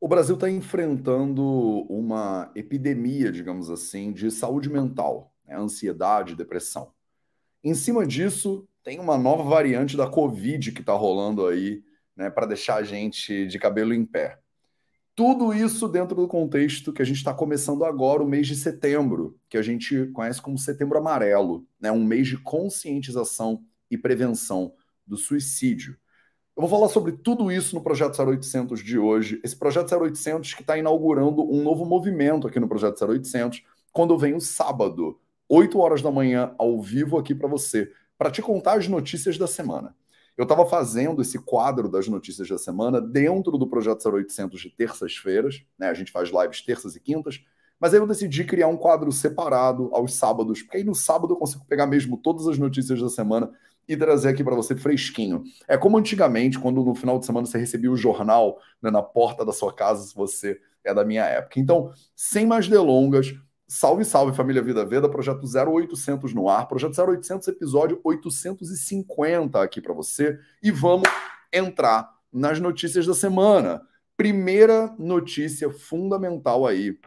O Brasil está enfrentando uma epidemia, digamos assim, de saúde mental, né? ansiedade, depressão. Em cima disso, tem uma nova variante da Covid que está rolando aí, né, para deixar a gente de cabelo em pé. Tudo isso dentro do contexto que a gente está começando agora, o mês de setembro, que a gente conhece como Setembro Amarelo, né, um mês de conscientização e prevenção do suicídio. Eu vou falar sobre tudo isso no Projeto 0800 de hoje. Esse Projeto 0800 que está inaugurando um novo movimento aqui no Projeto 0800, quando eu venho sábado, 8 horas da manhã, ao vivo aqui para você, para te contar as notícias da semana. Eu estava fazendo esse quadro das notícias da semana dentro do Projeto 0800 de terças-feiras, né? A gente faz lives terças e quintas, mas aí eu decidi criar um quadro separado aos sábados, porque aí no sábado eu consigo pegar mesmo todas as notícias da semana e trazer aqui para você fresquinho. É como antigamente, quando no final de semana você recebia o jornal né, na porta da sua casa, se você é da minha época. Então, sem mais delongas, salve, salve família Vida Veda, projeto 0800 no ar, projeto 0800, episódio 850 aqui para você. E vamos entrar nas notícias da semana. Primeira notícia fundamental aí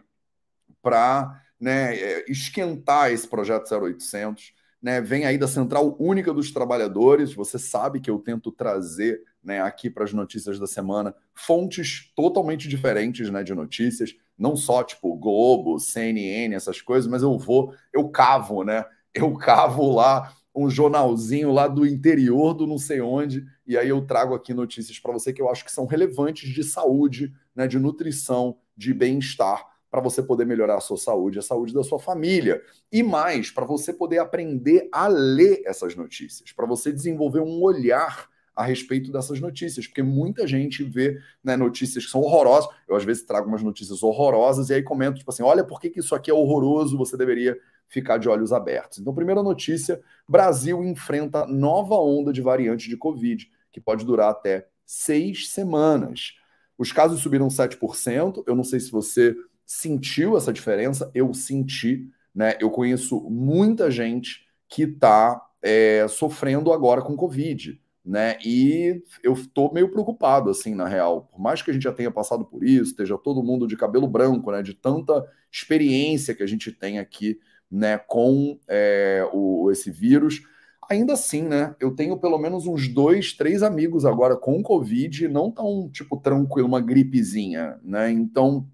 para né, é, esquentar esse projeto 0800 né, vem aí da Central Única dos Trabalhadores. Você sabe que eu tento trazer né, aqui para as notícias da semana fontes totalmente diferentes né, de notícias, não só tipo Globo, CNN, essas coisas, mas eu vou, eu cavo, né? Eu cavo lá um jornalzinho lá do interior do não sei onde, e aí eu trago aqui notícias para você que eu acho que são relevantes de saúde, né, de nutrição, de bem-estar para você poder melhorar a sua saúde, a saúde da sua família. E mais, para você poder aprender a ler essas notícias, para você desenvolver um olhar a respeito dessas notícias, porque muita gente vê né, notícias que são horrorosas. Eu, às vezes, trago umas notícias horrorosas e aí comento, tipo assim: olha, por que, que isso aqui é horroroso? Você deveria ficar de olhos abertos. Então, primeira notícia: Brasil enfrenta nova onda de variante de Covid, que pode durar até seis semanas. Os casos subiram 7%. Eu não sei se você sentiu essa diferença, eu senti, né? Eu conheço muita gente que está é, sofrendo agora com Covid, né? E eu estou meio preocupado, assim, na real. Por mais que a gente já tenha passado por isso, esteja todo mundo de cabelo branco, né? De tanta experiência que a gente tem aqui, né? Com é, o, esse vírus. Ainda assim, né? Eu tenho pelo menos uns dois, três amigos agora com Covid, não tão, tipo, tranquilo, uma gripezinha, né? Então,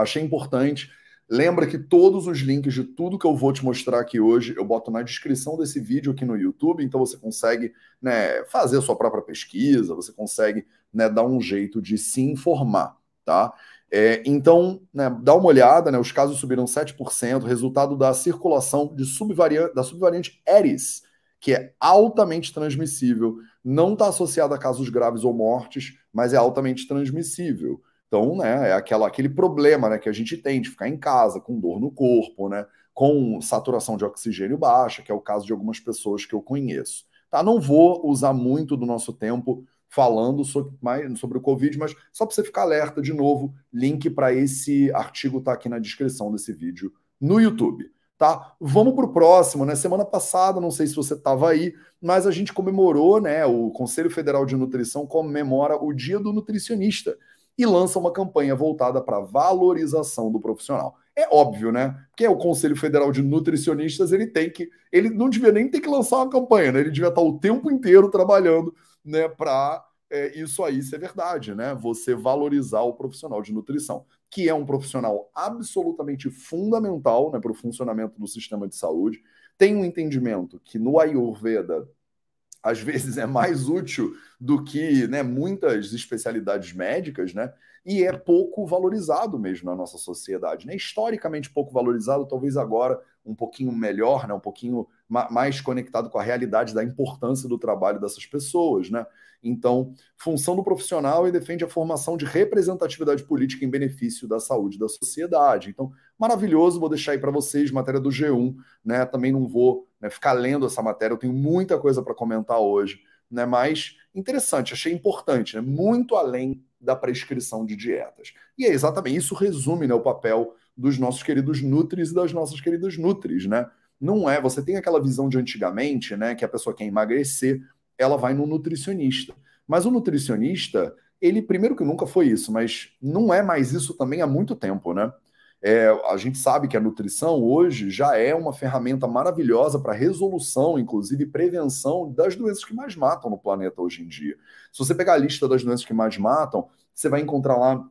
Achei importante. Lembra que todos os links de tudo que eu vou te mostrar aqui hoje eu boto na descrição desse vídeo aqui no YouTube, então você consegue né, fazer a sua própria pesquisa, você consegue né, dar um jeito de se informar, tá? É, então, né, dá uma olhada, né, os casos subiram 7%, resultado da circulação de subvariante, da subvariante Eris, que é altamente transmissível, não está associada a casos graves ou mortes, mas é altamente transmissível. Então, né, é aquela, aquele problema né, que a gente tem de ficar em casa com dor no corpo, né, com saturação de oxigênio baixa, que é o caso de algumas pessoas que eu conheço. Tá? Não vou usar muito do nosso tempo falando sobre, mais, sobre o Covid, mas só para você ficar alerta, de novo, link para esse artigo está aqui na descrição desse vídeo no YouTube. Tá? Vamos para o próximo, né? Semana passada, não sei se você estava aí, mas a gente comemorou, né? O Conselho Federal de Nutrição comemora o Dia do Nutricionista e lança uma campanha voltada para valorização do profissional. É óbvio, né? Porque é o Conselho Federal de Nutricionistas, ele tem que. Ele não devia nem ter que lançar uma campanha, né? Ele devia estar o tempo inteiro trabalhando né, para é, isso aí ser verdade, né? Você valorizar o profissional de nutrição, que é um profissional absolutamente fundamental né, para o funcionamento do sistema de saúde. Tem um entendimento que no Ayurveda às vezes é mais útil do que né, muitas especialidades médicas, né? E é pouco valorizado mesmo na nossa sociedade, né? Historicamente pouco valorizado, talvez agora um pouquinho melhor, né? Um pouquinho mais conectado com a realidade da importância do trabalho dessas pessoas, né? Então, função do profissional e defende a formação de representatividade política em benefício da saúde da sociedade. Então, maravilhoso, vou deixar aí para vocês matéria do G1, né? Também não vou né, ficar lendo essa matéria, eu tenho muita coisa para comentar hoje, né? Mas interessante, achei importante, né? Muito além da prescrição de dietas. E é exatamente isso resume né, o papel dos nossos queridos Nutris e das nossas queridas Nutris, né? Não é, você tem aquela visão de antigamente, né, que a pessoa quer emagrecer, ela vai no nutricionista. Mas o nutricionista, ele, primeiro que nunca foi isso, mas não é mais isso também há muito tempo, né? É, a gente sabe que a nutrição hoje já é uma ferramenta maravilhosa para resolução, inclusive prevenção das doenças que mais matam no planeta hoje em dia. Se você pegar a lista das doenças que mais matam, você vai encontrar lá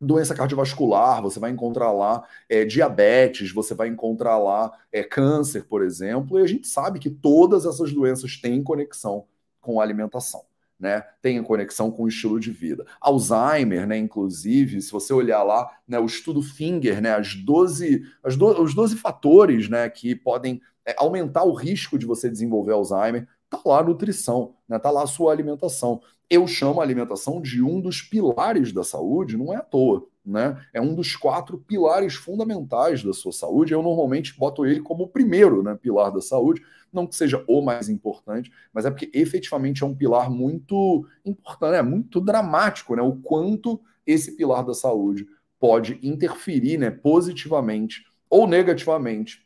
doença cardiovascular, você vai encontrar lá é, diabetes, você vai encontrar lá é, câncer, por exemplo, e a gente sabe que todas essas doenças têm conexão com a alimentação né, tem conexão com o estilo de vida. Alzheimer, né, inclusive, se você olhar lá, né, o estudo Finger, né, as 12, as do, os 12 fatores, né, que podem é, aumentar o risco de você desenvolver Alzheimer, tá lá a nutrição, né, tá lá a sua alimentação. Eu chamo a alimentação de um dos pilares da saúde, não é à toa, né? É um dos quatro pilares fundamentais da sua saúde. Eu normalmente boto ele como o primeiro, né, pilar da saúde, não que seja o mais importante, mas é porque efetivamente é um pilar muito importante, é muito dramático, né? O quanto esse pilar da saúde pode interferir, né, positivamente ou negativamente,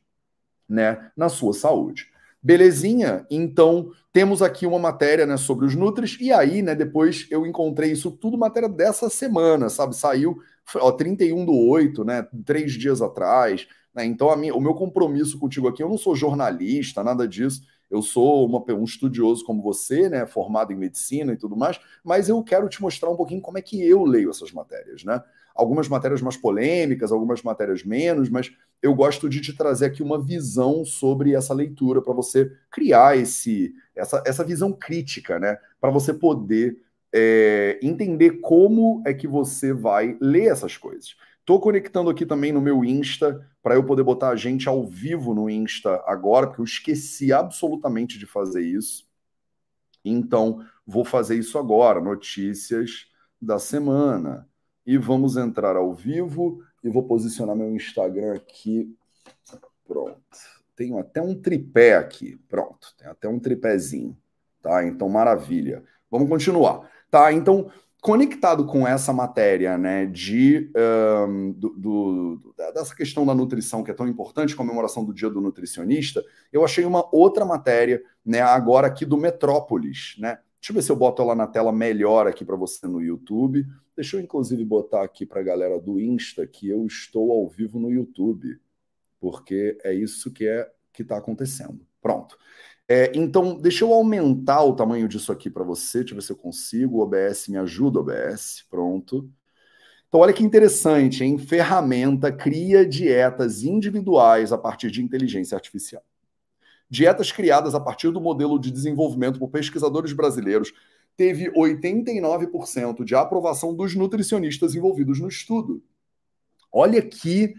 né, na sua saúde. Belezinha? Então, temos aqui uma matéria né, sobre os Nutris, e aí, né, depois eu encontrei isso tudo matéria dessa semana, sabe? Saiu ó, 31 do 8, né? Três dias atrás. Né? Então, minha, o meu compromisso contigo aqui, eu não sou jornalista, nada disso. Eu sou uma, um estudioso como você, né, formado em medicina e tudo mais, mas eu quero te mostrar um pouquinho como é que eu leio essas matérias, né? Algumas matérias mais polêmicas, algumas matérias menos, mas eu gosto de te trazer aqui uma visão sobre essa leitura para você criar esse, essa, essa visão crítica, né? Para você poder é, entender como é que você vai ler essas coisas. Estou conectando aqui também no meu Insta para eu poder botar a gente ao vivo no Insta agora, porque eu esqueci absolutamente de fazer isso. Então, vou fazer isso agora, notícias da semana. E vamos entrar ao vivo e vou posicionar meu Instagram aqui. Pronto. Tenho até um tripé aqui. Pronto, tem até um tripézinho, tá? Então, maravilha. Vamos continuar. Tá, então conectado com essa matéria, né, de um, do, do, dessa questão da nutrição que é tão importante, comemoração do Dia do Nutricionista, eu achei uma outra matéria, né, agora aqui do Metrópolis, né? Deixa eu ver se eu boto ela na tela melhor aqui para você no YouTube. Deixa eu inclusive botar aqui para a galera do Insta que eu estou ao vivo no YouTube, porque é isso que é que está acontecendo. Pronto. É, então, deixa eu aumentar o tamanho disso aqui para você. Deixa eu ver se eu consigo. O OBS me ajuda, OBS. Pronto. Então, olha que interessante, hein? Ferramenta cria dietas individuais a partir de inteligência artificial. Dietas criadas a partir do modelo de desenvolvimento por pesquisadores brasileiros teve 89% de aprovação dos nutricionistas envolvidos no estudo. Olha que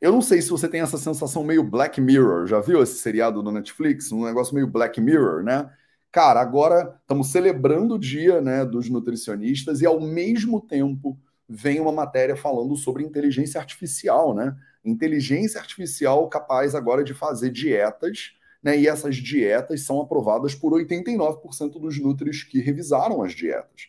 eu não sei se você tem essa sensação meio Black Mirror. Já viu esse seriado do Netflix? Um negócio meio Black Mirror, né? Cara, agora estamos celebrando o dia né, dos nutricionistas e, ao mesmo tempo, vem uma matéria falando sobre inteligência artificial, né? Inteligência artificial capaz agora de fazer dietas, né? E essas dietas são aprovadas por 89% dos nutris que revisaram as dietas.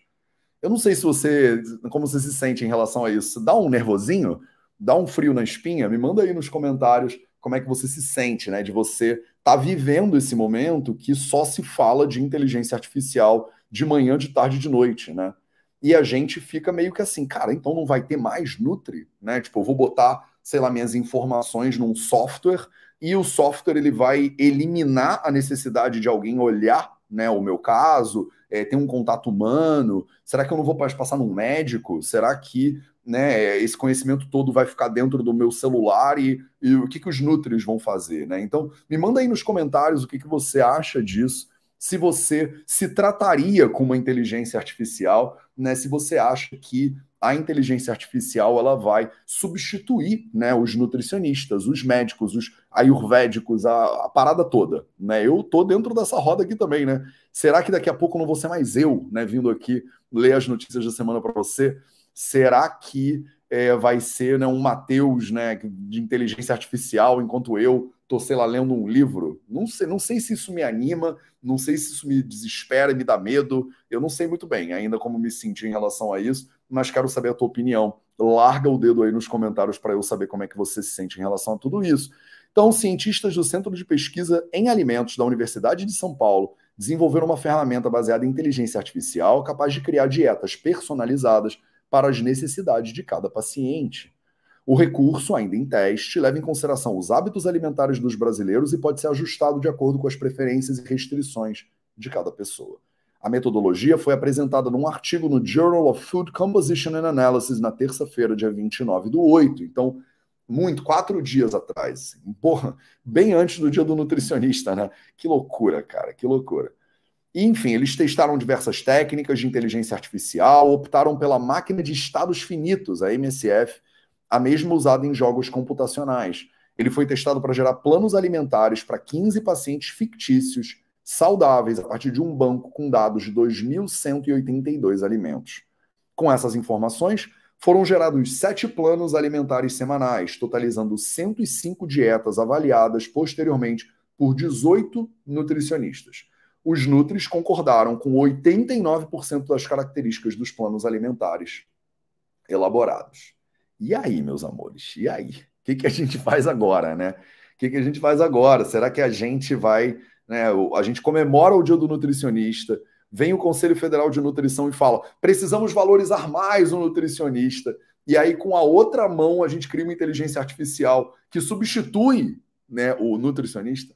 Eu não sei se você, como você se sente em relação a isso. Dá um nervosinho? dá um frio na espinha, me manda aí nos comentários como é que você se sente, né? De você estar tá vivendo esse momento que só se fala de inteligência artificial de manhã, de tarde, de noite, né? E a gente fica meio que assim, cara, então não vai ter mais Nutri, né? Tipo, eu vou botar, sei lá, minhas informações num software e o software ele vai eliminar a necessidade de alguém olhar, né, o meu caso, é, ter um contato humano. Será que eu não vou passar num médico? Será que né, esse conhecimento todo vai ficar dentro do meu celular e, e o que, que os Nutris vão fazer, né? Então, me manda aí nos comentários o que, que você acha disso, se você se trataria com uma inteligência artificial, né? Se você acha que a inteligência artificial ela vai substituir né, os nutricionistas, os médicos, os ayurvédicos, a, a, parada toda. Né? Eu tô dentro dessa roda aqui também, né? Será que daqui a pouco não vou ser mais eu, né, vindo aqui ler as notícias da semana para você? será que é, vai ser né, um Mateus né, de inteligência artificial, enquanto eu estou, sei lá, lendo um livro? Não sei, não sei se isso me anima, não sei se isso me desespera me dá medo. Eu não sei muito bem ainda como me sentir em relação a isso, mas quero saber a tua opinião. Larga o dedo aí nos comentários para eu saber como é que você se sente em relação a tudo isso. Então, cientistas do Centro de Pesquisa em Alimentos da Universidade de São Paulo desenvolveram uma ferramenta baseada em inteligência artificial capaz de criar dietas personalizadas para as necessidades de cada paciente. O recurso, ainda em teste, leva em consideração os hábitos alimentares dos brasileiros e pode ser ajustado de acordo com as preferências e restrições de cada pessoa. A metodologia foi apresentada num artigo no Journal of Food Composition and Analysis na terça-feira, dia 29 do 8. Então, muito, quatro dias atrás. Porra, bem antes do dia do nutricionista, né? Que loucura, cara, que loucura. E, enfim, eles testaram diversas técnicas de inteligência artificial, optaram pela máquina de estados finitos, a MSF, a mesma usada em jogos computacionais. Ele foi testado para gerar planos alimentares para 15 pacientes fictícios, saudáveis, a partir de um banco com dados de 2.182 alimentos. Com essas informações, foram gerados sete planos alimentares semanais, totalizando 105 dietas avaliadas posteriormente por 18 nutricionistas. Os Nutris concordaram com 89% das características dos planos alimentares elaborados. E aí, meus amores? E aí? O que, que a gente faz agora, né? O que, que a gente faz agora? Será que a gente vai. Né, a gente comemora o dia do nutricionista, vem o Conselho Federal de Nutrição e fala: precisamos valorizar mais o nutricionista. E aí, com a outra mão, a gente cria uma inteligência artificial que substitui né, o nutricionista.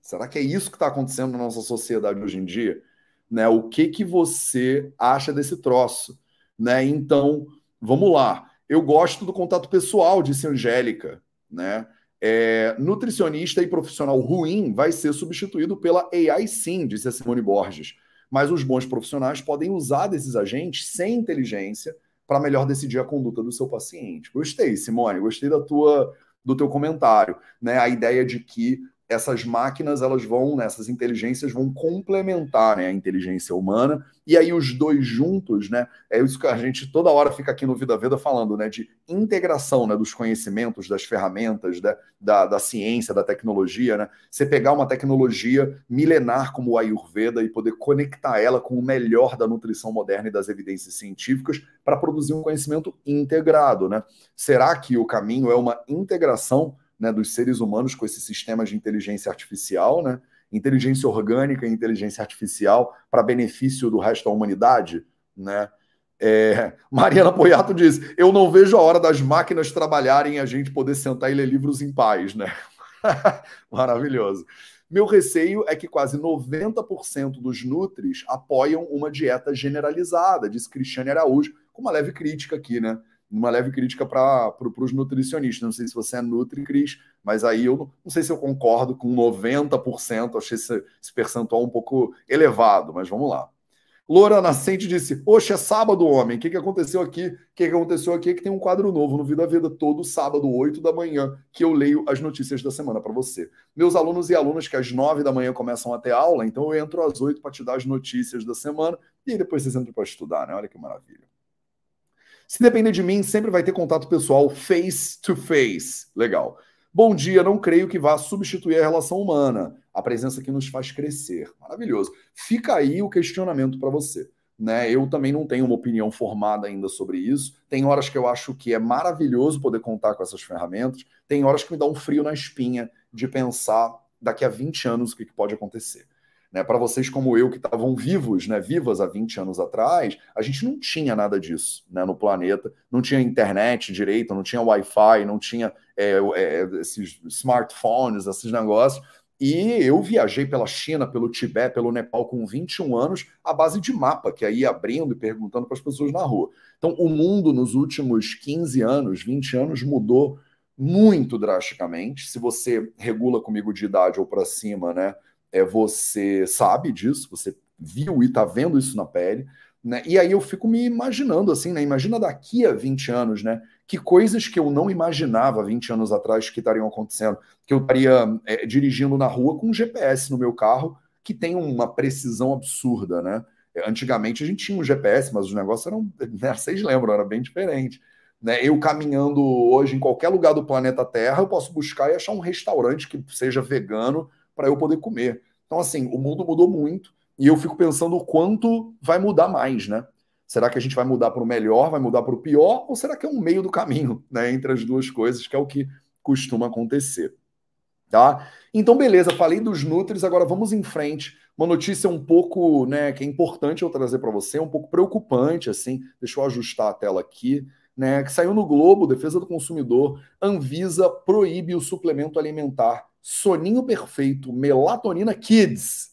Será que é isso que está acontecendo na nossa sociedade hoje em dia? Né, o que, que você acha desse troço? Né? Então, vamos lá. Eu gosto do contato pessoal, disse Angélica. Né? É, nutricionista e profissional ruim vai ser substituído pela AI sim, disse a Simone Borges mas os bons profissionais podem usar desses agentes sem inteligência para melhor decidir a conduta do seu paciente. Gostei, Simone, gostei da tua do teu comentário, né? A ideia de que essas máquinas elas vão, né, essas inteligências vão complementar né, a inteligência humana, e aí os dois juntos, né? É isso que a gente toda hora fica aqui no Vida Veda falando, né? De integração né, dos conhecimentos, das ferramentas, da, da, da ciência, da tecnologia, né? Você pegar uma tecnologia milenar como o Ayurveda e poder conectar ela com o melhor da nutrição moderna e das evidências científicas para produzir um conhecimento integrado, né? Será que o caminho é uma integração? Né, dos seres humanos com esses sistemas de inteligência artificial, né? inteligência orgânica e inteligência artificial para benefício do resto da humanidade, né? É, Mariana Poiato diz: Eu não vejo a hora das máquinas trabalharem e a gente poder sentar e ler livros em paz, né? Maravilhoso. Meu receio é que quase 90% dos Nutris apoiam uma dieta generalizada, diz Cristiane Araújo, com uma leve crítica aqui, né? Uma leve crítica para pro, os nutricionistas. Não sei se você é Nutri, Cris, mas aí eu não, não sei se eu concordo com 90%, achei esse, esse percentual um pouco elevado, mas vamos lá. Loura Nascente disse: Poxa, é sábado, homem. O que, que aconteceu aqui? O que, que aconteceu aqui é que tem um quadro novo no Vida Vida, todo sábado, 8 da manhã, que eu leio as notícias da semana para você. Meus alunos e alunas que às 9 da manhã começam a ter aula, então eu entro às 8 para te dar as notícias da semana e depois vocês entram para estudar, né? Olha que maravilha. Se depender de mim, sempre vai ter contato pessoal face to face. Legal. Bom dia, não creio que vá substituir a relação humana. A presença que nos faz crescer. Maravilhoso. Fica aí o questionamento para você. Né? Eu também não tenho uma opinião formada ainda sobre isso. Tem horas que eu acho que é maravilhoso poder contar com essas ferramentas. Tem horas que me dá um frio na espinha de pensar daqui a 20 anos o que, pode acontecer. Né, para vocês como eu, que estavam vivos, né, vivas há 20 anos atrás, a gente não tinha nada disso né, no planeta, não tinha internet direito, não tinha Wi-Fi, não tinha é, é, esses smartphones, esses negócios. E eu viajei pela China, pelo Tibete, pelo Nepal com 21 anos, à base de mapa, que aí abrindo e perguntando para as pessoas na rua. Então, o mundo nos últimos 15 anos, 20 anos, mudou muito drasticamente. Se você regula comigo de idade ou para cima, né? É, você sabe disso, você viu e está vendo isso na pele, né? E aí eu fico me imaginando assim, né? Imagina daqui a 20 anos, né? Que coisas que eu não imaginava 20 anos atrás que estariam acontecendo. Que eu estaria é, dirigindo na rua com um GPS no meu carro que tem uma precisão absurda, né? Antigamente a gente tinha um GPS, mas os negócios eram, né, vocês lembram, era bem diferente. Né? Eu caminhando hoje em qualquer lugar do planeta Terra, eu posso buscar e achar um restaurante que seja vegano para eu poder comer. Então, assim, o mundo mudou muito e eu fico pensando o quanto vai mudar mais, né? Será que a gente vai mudar para o melhor, vai mudar para o pior, ou será que é um meio do caminho, né, entre as duas coisas, que é o que costuma acontecer? tá? Então, beleza, falei dos Nutris, agora vamos em frente. Uma notícia um pouco, né, que é importante eu trazer para você, um pouco preocupante, assim. Deixa eu ajustar a tela aqui, né? Que saiu no Globo, Defesa do Consumidor. Anvisa proíbe o suplemento alimentar Soninho Perfeito, Melatonina Kids.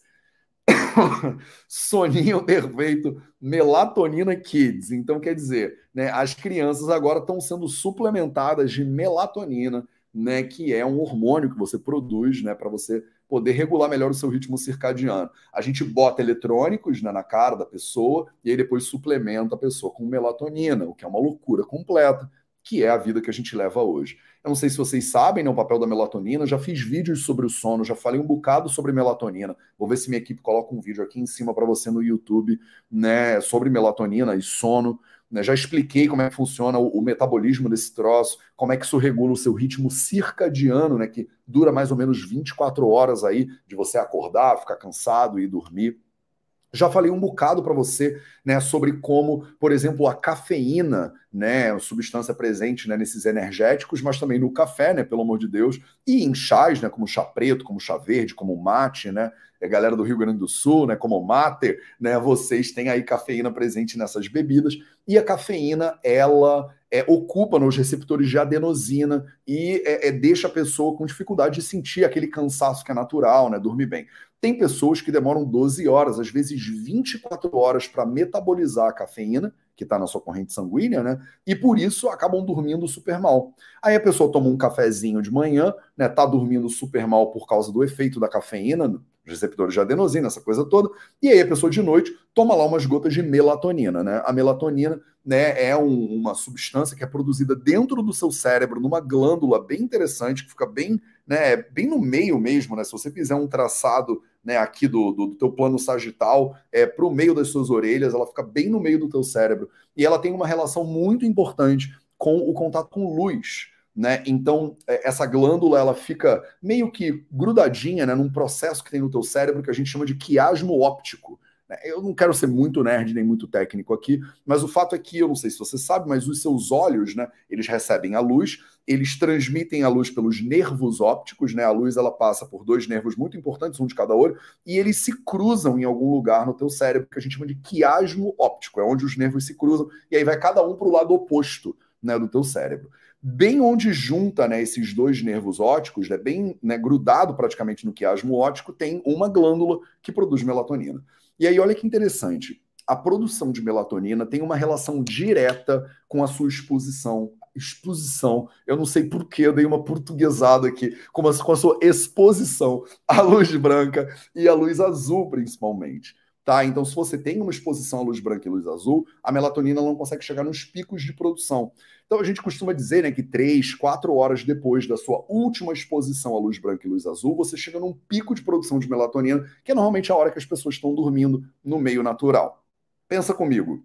Soninho Perfeito, Melatonina Kids. Então, quer dizer, né, as crianças agora estão sendo suplementadas de melatonina né, que é um hormônio que você produz, né, para você poder regular melhor o seu ritmo circadiano. A gente bota eletrônicos né, na cara da pessoa e aí depois suplementa a pessoa com melatonina, o que é uma loucura completa, que é a vida que a gente leva hoje. Eu não sei se vocês sabem né, o papel da melatonina, já fiz vídeos sobre o sono, já falei um bocado sobre melatonina. Vou ver se minha equipe coloca um vídeo aqui em cima para você no YouTube, né, sobre melatonina e sono. Né? Já expliquei como é que funciona o, o, metabolismo desse troço, como é que isso regula o seu ritmo circadiano, né? Que dura mais ou menos 24 horas aí de você acordar, ficar cansado e dormir. Já falei um bocado para você né, sobre como, por exemplo, a cafeína, né, substância presente né, nesses energéticos, mas também no café, né, pelo amor de Deus, e em chás, né, como chá preto, como chá verde, como mate, né, a galera do Rio Grande do Sul, né, como mate, né, vocês têm aí cafeína presente nessas bebidas, e a cafeína, ela é, ocupa nos receptores de adenosina e é, é, deixa a pessoa com dificuldade de sentir aquele cansaço que é natural, né, dormir bem. Tem pessoas que demoram 12 horas, às vezes 24 horas para metabolizar a cafeína, que está na sua corrente sanguínea, né? E por isso acabam dormindo super mal. Aí a pessoa toma um cafezinho de manhã, né? Tá dormindo super mal por causa do efeito da cafeína, receptores de adenosina, essa coisa toda. E aí a pessoa de noite toma lá umas gotas de melatonina, né? A melatonina, né, é um, uma substância que é produzida dentro do seu cérebro, numa glândula bem interessante, que fica bem, né, bem no meio mesmo, né? Se você fizer um traçado, né, aqui do, do, do teu plano sagital, é para o meio das suas orelhas, ela fica bem no meio do teu cérebro. E ela tem uma relação muito importante com o contato com luz. Né? Então, é, essa glândula ela fica meio que grudadinha né, num processo que tem no teu cérebro que a gente chama de quiasmo óptico. Né? Eu não quero ser muito nerd nem muito técnico aqui, mas o fato é que, eu não sei se você sabe, mas os seus olhos, né, eles recebem a luz, eles transmitem a luz pelos nervos ópticos, né? A luz ela passa por dois nervos muito importantes, um de cada olho, e eles se cruzam em algum lugar no teu cérebro que a gente chama de quiasmo óptico, é onde os nervos se cruzam, e aí vai cada um para o lado oposto né, do teu cérebro bem onde junta né, esses dois nervos ópticos, né, bem né, grudado praticamente no quiasmo óptico, tem uma glândula que produz melatonina. E aí, olha que interessante. A produção de melatonina tem uma relação direta com a sua exposição. Exposição, eu não sei por que eu dei uma portuguesada aqui, com com a sua exposição à luz branca e à luz azul, principalmente. Tá? Então, se você tem uma exposição à luz branca e luz azul, a melatonina não consegue chegar nos picos de produção. Então, a gente costuma dizer né, que três, quatro horas depois da sua última exposição à luz branca e luz azul, você chega num pico de produção de melatonina, que é normalmente a hora que as pessoas estão dormindo no meio natural. Pensa comigo.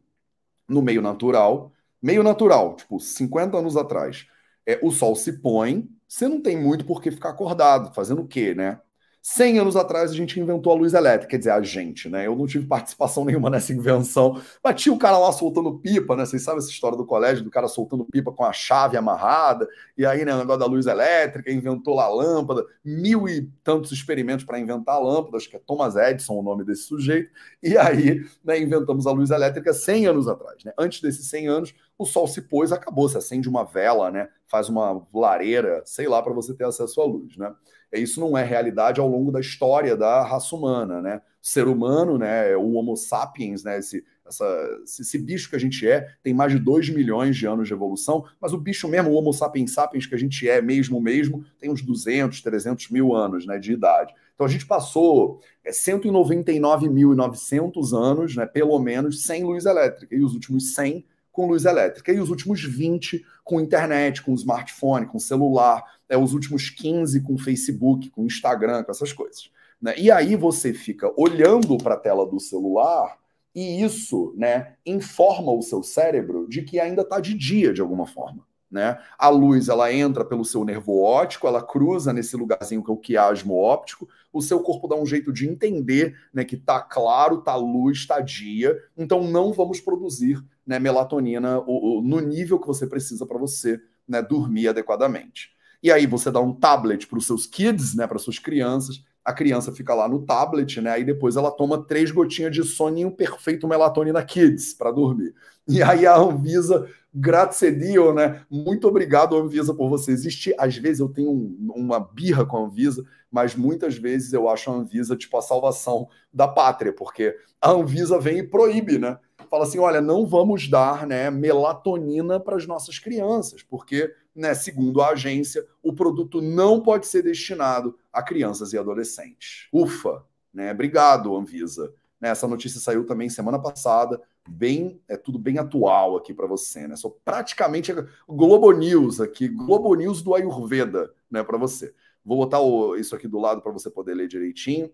No meio natural, meio natural, tipo 50 anos atrás, é, o sol se põe, você não tem muito por que ficar acordado, fazendo o quê, né? 100 anos atrás a gente inventou a luz elétrica, quer dizer, a gente, né? Eu não tive participação nenhuma nessa invenção, mas tinha o cara lá soltando pipa, né? Vocês sabem essa história do colégio, do cara soltando pipa com a chave amarrada, e aí, né, o negócio da luz elétrica, inventou lá a lâmpada, mil e tantos experimentos para inventar a lâmpada, acho que é Thomas Edison o nome desse sujeito, e aí, né, inventamos a luz elétrica 100 anos atrás, né? Antes desses 100 anos, o sol se pôs, acabou, se acende uma vela, né? Faz uma lareira, sei lá, para você ter acesso à luz, né? Isso não é realidade ao longo da história da raça humana, né? O ser humano, né, o Homo sapiens, né, esse, essa, esse bicho que a gente é, tem mais de 2 milhões de anos de evolução, mas o bicho mesmo, o Homo sapiens sapiens que a gente é mesmo mesmo, tem uns 200, 300 mil anos né, de idade. Então a gente passou é, 199.900 anos, né, pelo menos, sem luz elétrica, e os últimos 100 com luz elétrica, e os últimos 20 com internet, com smartphone, com celular, é, os últimos 15 com Facebook, com Instagram, com essas coisas. Né? E aí você fica olhando para a tela do celular e isso né, informa o seu cérebro de que ainda está de dia de alguma forma. Né? A luz ela entra pelo seu nervo óptico, ela cruza nesse lugarzinho que é o quiasmo óptico, o seu corpo dá um jeito de entender né, que está claro, está luz, está dia, então não vamos produzir né, melatonina no nível que você precisa para você né, dormir adequadamente. E aí você dá um tablet para os seus kids, né, para suas crianças, a criança fica lá no tablet, né? E depois ela toma três gotinhas de soninho perfeito melatonina kids para dormir. E aí a Anvisa, grazie né? Muito obrigado, Anvisa, por você existir. Às vezes eu tenho um, uma birra com a Anvisa, mas muitas vezes eu acho a Anvisa tipo a salvação da pátria, porque a Anvisa vem e proíbe, né? Fala assim: olha, não vamos dar né, melatonina para as nossas crianças, porque né, segundo a agência, o produto não pode ser destinado a crianças e adolescentes. Ufa, né? Obrigado, Anvisa. Né, essa notícia saiu também semana passada, bem, é tudo bem atual aqui para você, né? Sou praticamente Globo News aqui, Globo News do Ayurveda, né, para você. Vou botar o, isso aqui do lado para você poder ler direitinho.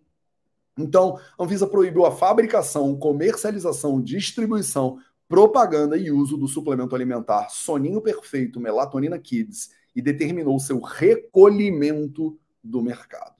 Então, a Anvisa proibiu a fabricação, comercialização, distribuição, propaganda e uso do suplemento alimentar Soninho Perfeito Melatonina Kids e determinou seu recolhimento do mercado.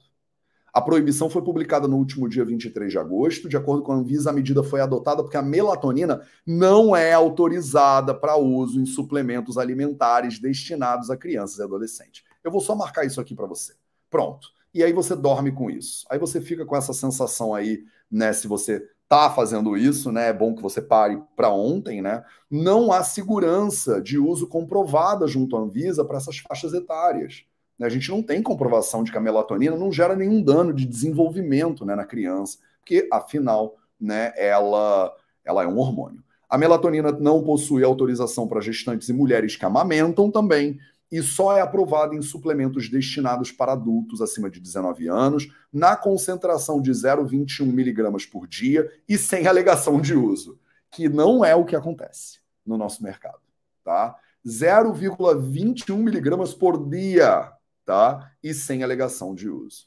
A proibição foi publicada no último dia 23 de agosto. De acordo com a Anvisa, a medida foi adotada porque a melatonina não é autorizada para uso em suplementos alimentares destinados a crianças e adolescentes. Eu vou só marcar isso aqui para você. Pronto. E aí você dorme com isso. Aí você fica com essa sensação aí, né? Se você está fazendo isso, né? É bom que você pare para ontem, né? Não há segurança de uso comprovada junto à Anvisa para essas faixas etárias. A gente não tem comprovação de que a melatonina não gera nenhum dano de desenvolvimento né, na criança, porque, afinal, né, ela, ela é um hormônio. A melatonina não possui autorização para gestantes e mulheres que amamentam também, e só é aprovada em suplementos destinados para adultos acima de 19 anos, na concentração de 0,21 miligramas por dia e sem alegação de uso, que não é o que acontece no nosso mercado, tá? 0,21 miligramas por dia, tá? E sem alegação de uso.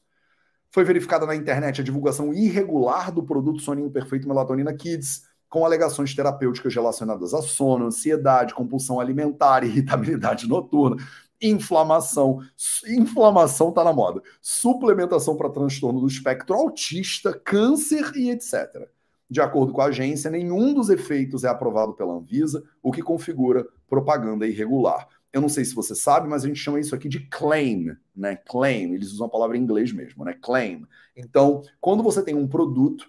Foi verificada na internet a divulgação irregular do produto Soninho Perfeito Melatonina Kids, com alegações terapêuticas relacionadas a sono, ansiedade, compulsão alimentar, irritabilidade noturna, inflamação. Inflamação está na moda. Suplementação para transtorno do espectro autista, câncer e etc. De acordo com a agência, nenhum dos efeitos é aprovado pela Anvisa, o que configura propaganda irregular. Eu não sei se você sabe, mas a gente chama isso aqui de claim, né? Claim, eles usam a palavra em inglês mesmo, né? Claim. Então, quando você tem um produto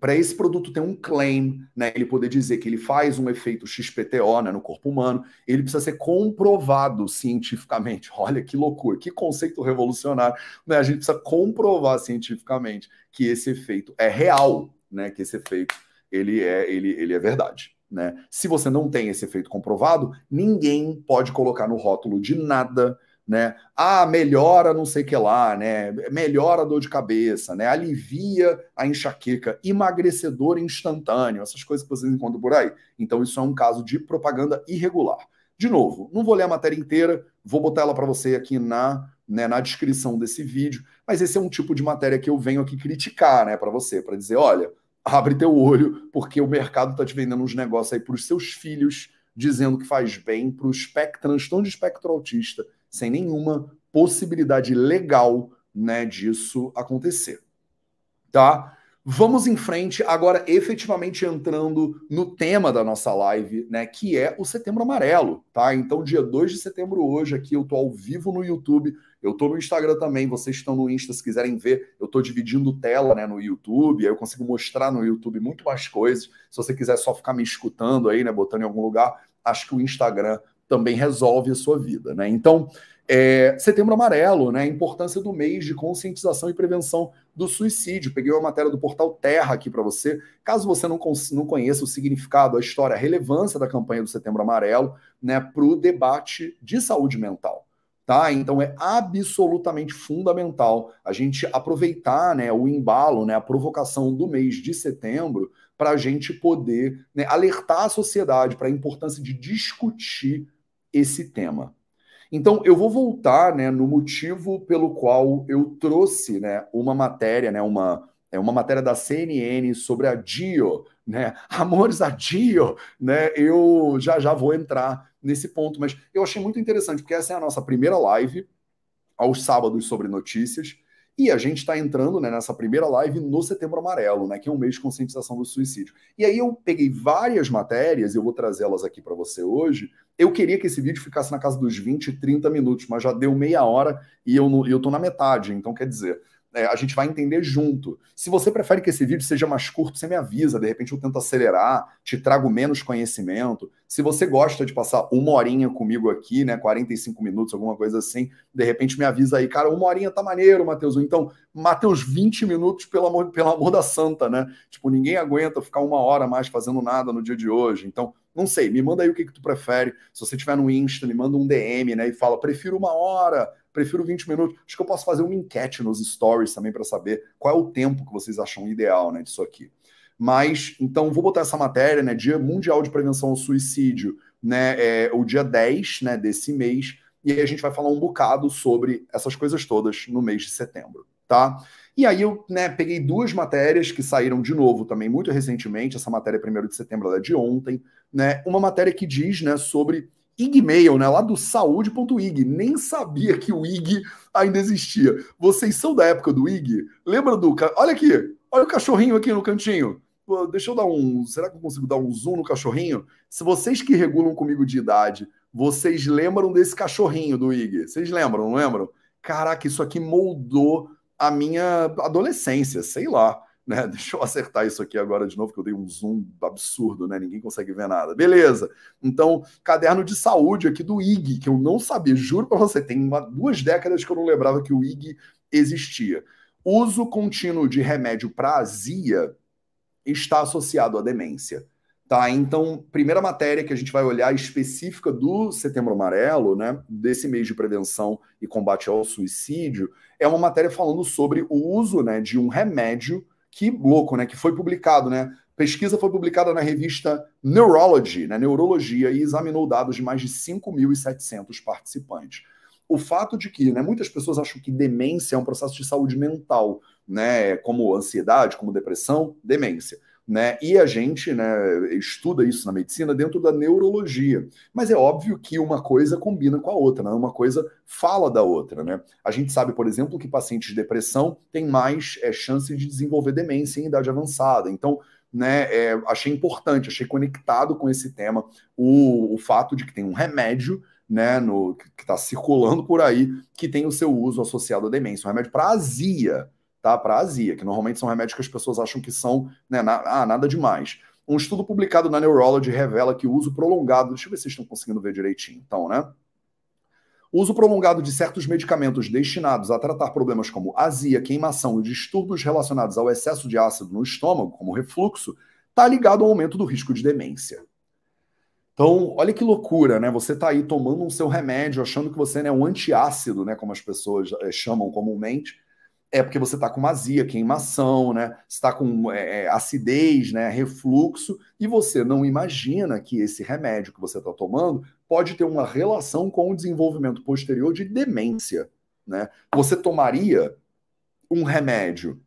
para esse produto ter um claim, né, ele poder dizer que ele faz um efeito XPTO né, no corpo humano, ele precisa ser comprovado cientificamente. Olha que loucura, que conceito revolucionário. Né? A gente precisa comprovar cientificamente que esse efeito é real, né, que esse efeito ele é, ele, ele é verdade. Né? Se você não tem esse efeito comprovado, ninguém pode colocar no rótulo de nada né? Ah, melhora não sei que lá, né? Melhora a dor de cabeça, né? Alivia a enxaqueca, emagrecedor instantâneo, essas coisas que vocês encontram por aí. Então, isso é um caso de propaganda irregular. De novo, não vou ler a matéria inteira, vou botar ela para você aqui na, né, na descrição desse vídeo, mas esse é um tipo de matéria que eu venho aqui criticar, né, para você, para dizer, olha, abre teu olho, porque o mercado está te vendendo uns negócios aí para os seus filhos, dizendo que faz bem para o transtorno de espectro autista, sem nenhuma possibilidade legal né, disso acontecer. Tá? Vamos em frente, agora efetivamente entrando no tema da nossa live, né, que é o Setembro Amarelo, tá? Então, dia 2 de setembro hoje aqui, eu tô ao vivo no YouTube, eu tô no Instagram também, vocês estão no Insta se quiserem ver, eu tô dividindo tela, né, no YouTube, aí eu consigo mostrar no YouTube muito mais coisas. Se você quiser só ficar me escutando aí, né, botando em algum lugar, acho que o Instagram também resolve a sua vida, né? Então, é, Setembro Amarelo, né? A importância do mês de conscientização e prevenção do suicídio. Peguei uma matéria do portal Terra aqui para você. Caso você não, não conheça o significado, a história, a relevância da campanha do Setembro Amarelo, né, para o debate de saúde mental. Tá? Então é absolutamente fundamental a gente aproveitar né, o embalo, né, a provocação do mês de setembro para a gente poder né, alertar a sociedade para a importância de discutir esse tema. Então, eu vou voltar né, no motivo pelo qual eu trouxe né, uma matéria, né, uma, é uma matéria da CNN sobre a Dio, né? Amores a Dio, né? Eu já já vou entrar nesse ponto, mas eu achei muito interessante, porque essa é a nossa primeira live aos sábados sobre notícias. E a gente está entrando né, nessa primeira live no Setembro Amarelo, né, que é um mês de conscientização do suicídio. E aí eu peguei várias matérias, e eu vou trazê-las aqui para você hoje. Eu queria que esse vídeo ficasse na casa dos 20, 30 minutos, mas já deu meia hora e eu, tô na metade. Então, quer dizer, é, a gente vai entender junto. Se você prefere que esse vídeo seja mais curto, você me avisa, de repente eu tento acelerar, te trago menos conhecimento. Se você gosta de passar uma horinha comigo aqui, né, 45 minutos, alguma coisa assim, de repente me avisa aí, cara, uma horinha tá maneiro, Matheus. Então, Matheus, 20 minutos, pelo amor, pelo amor da santa, né? Tipo, ninguém aguenta ficar uma hora mais fazendo nada no dia de hoje. Então, não sei, me manda aí o que, que tu prefere. Se você tiver no Insta, me manda um DM, né, e fala, prefiro uma hora, prefiro 20 minutos. Acho que eu posso fazer uma enquete nos stories também para saber qual é o tempo que vocês acham ideal, né, disso aqui. Mas, então, vou botar essa matéria, né, Dia Mundial de Prevenção ao Suicídio, né, é o dia 10, né, desse mês, e aí a gente vai falar um bocado sobre essas coisas todas no mês de setembro, tá? E aí eu, né, peguei duas matérias que saíram de novo também muito recentemente, essa matéria 1 de setembro, ela é de ontem, né, uma matéria que diz, né, sobre Igmail, né, lá do saúde.ig. Nem sabia que o IG ainda existia. Vocês são da época do IG? Lembra do. Olha aqui, olha o cachorrinho aqui no cantinho. Deixa eu dar um. Será que eu consigo dar um zoom no cachorrinho? Se vocês que regulam comigo de idade, vocês lembram desse cachorrinho do IG? Vocês lembram, não lembram? Caraca, isso aqui moldou a minha adolescência, sei lá. Né? Deixa eu acertar isso aqui agora de novo, que eu dei um zoom absurdo, né? Ninguém consegue ver nada. Beleza. Então, caderno de saúde aqui do IG, que eu não sabia, juro para você, tem uma, duas décadas que eu não lembrava que o IG existia. Uso contínuo de remédio para azia está associado à demência. Tá, então, primeira matéria que a gente vai olhar específica do Setembro Amarelo, né, desse mês de prevenção e combate ao suicídio, é uma matéria falando sobre o uso, né, de um remédio que louco, né? Que foi publicado, né? Pesquisa foi publicada na revista Neurology, né, Neurologia, e examinou dados de mais de 5.700 participantes. O fato de que né, muitas pessoas acham que demência é um processo de saúde mental, né, como ansiedade, como depressão, demência. Né? E a gente né, estuda isso na medicina dentro da neurologia. Mas é óbvio que uma coisa combina com a outra, né? uma coisa fala da outra. Né? A gente sabe, por exemplo, que pacientes de depressão têm mais é, chance de desenvolver demência em idade avançada. Então, né, é, achei importante, achei conectado com esse tema o, o fato de que tem um remédio né, no, que está circulando por aí que tem o seu uso associado à demência, um remédio para azia tá? Para azia, que normalmente são remédios que as pessoas acham que são, né, na, ah, nada demais. Um estudo publicado na Neurology revela que o uso prolongado, deixa eu ver se vocês estão conseguindo ver direitinho, então, né? O uso prolongado de certos medicamentos destinados a tratar problemas como azia, queimação e distúrbios relacionados ao excesso de ácido no estômago, como refluxo, está ligado ao aumento do risco de demência. Então, olha que loucura, né? Você está aí tomando um seu remédio, achando que você é né, um antiácido, né, como as pessoas é, chamam comumente, é porque você está com azia, queimação, né? está com é, é, acidez, né? refluxo, e você não imagina que esse remédio que você está tomando pode ter uma relação com o desenvolvimento posterior de demência. Né? Você tomaria um remédio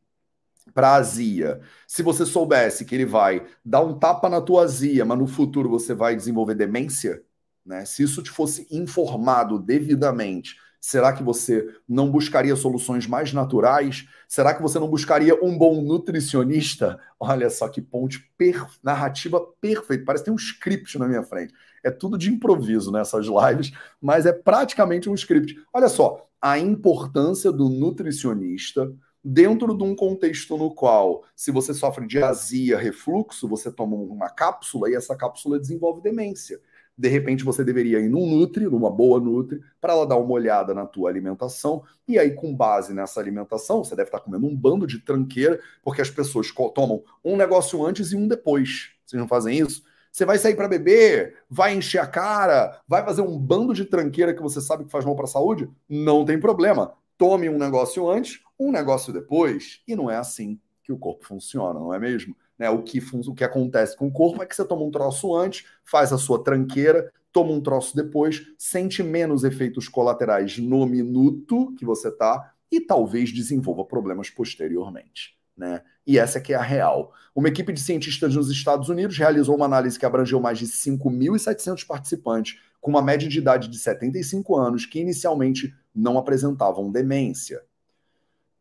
para azia, se você soubesse que ele vai dar um tapa na tua azia, mas no futuro você vai desenvolver demência, né? Se isso te fosse informado devidamente Será que você não buscaria soluções mais naturais? Será que você não buscaria um bom nutricionista? Olha só que ponte per... narrativa perfeita. Parece que tem um script na minha frente. É tudo de improviso nessas lives, mas é praticamente um script. Olha só, a importância do nutricionista dentro de um contexto no qual, se você sofre de azia, refluxo, você toma uma cápsula e essa cápsula desenvolve demência de repente você deveria ir num Nutri, numa boa Nutri, para ela dar uma olhada na tua alimentação, e aí com base nessa alimentação, você deve estar comendo um bando de tranqueira, porque as pessoas tomam um negócio antes e um depois. Vocês não fazem isso? Você vai sair para beber, vai encher a cara, vai fazer um bando de tranqueira que você sabe que faz mal para a saúde? Não tem problema. Tome um negócio antes, um negócio depois, e não é assim que o corpo funciona, não é mesmo? Né? O, que, o que acontece com o corpo é que você toma um troço antes, faz a sua tranqueira, toma um troço depois, sente menos efeitos colaterais no minuto que você está e talvez desenvolva problemas posteriormente. Né? E essa que é a real. Uma equipe de cientistas nos Estados Unidos realizou uma análise que abrangeu mais de 5.700 participantes com uma média de idade de 75 anos que inicialmente não apresentavam demência.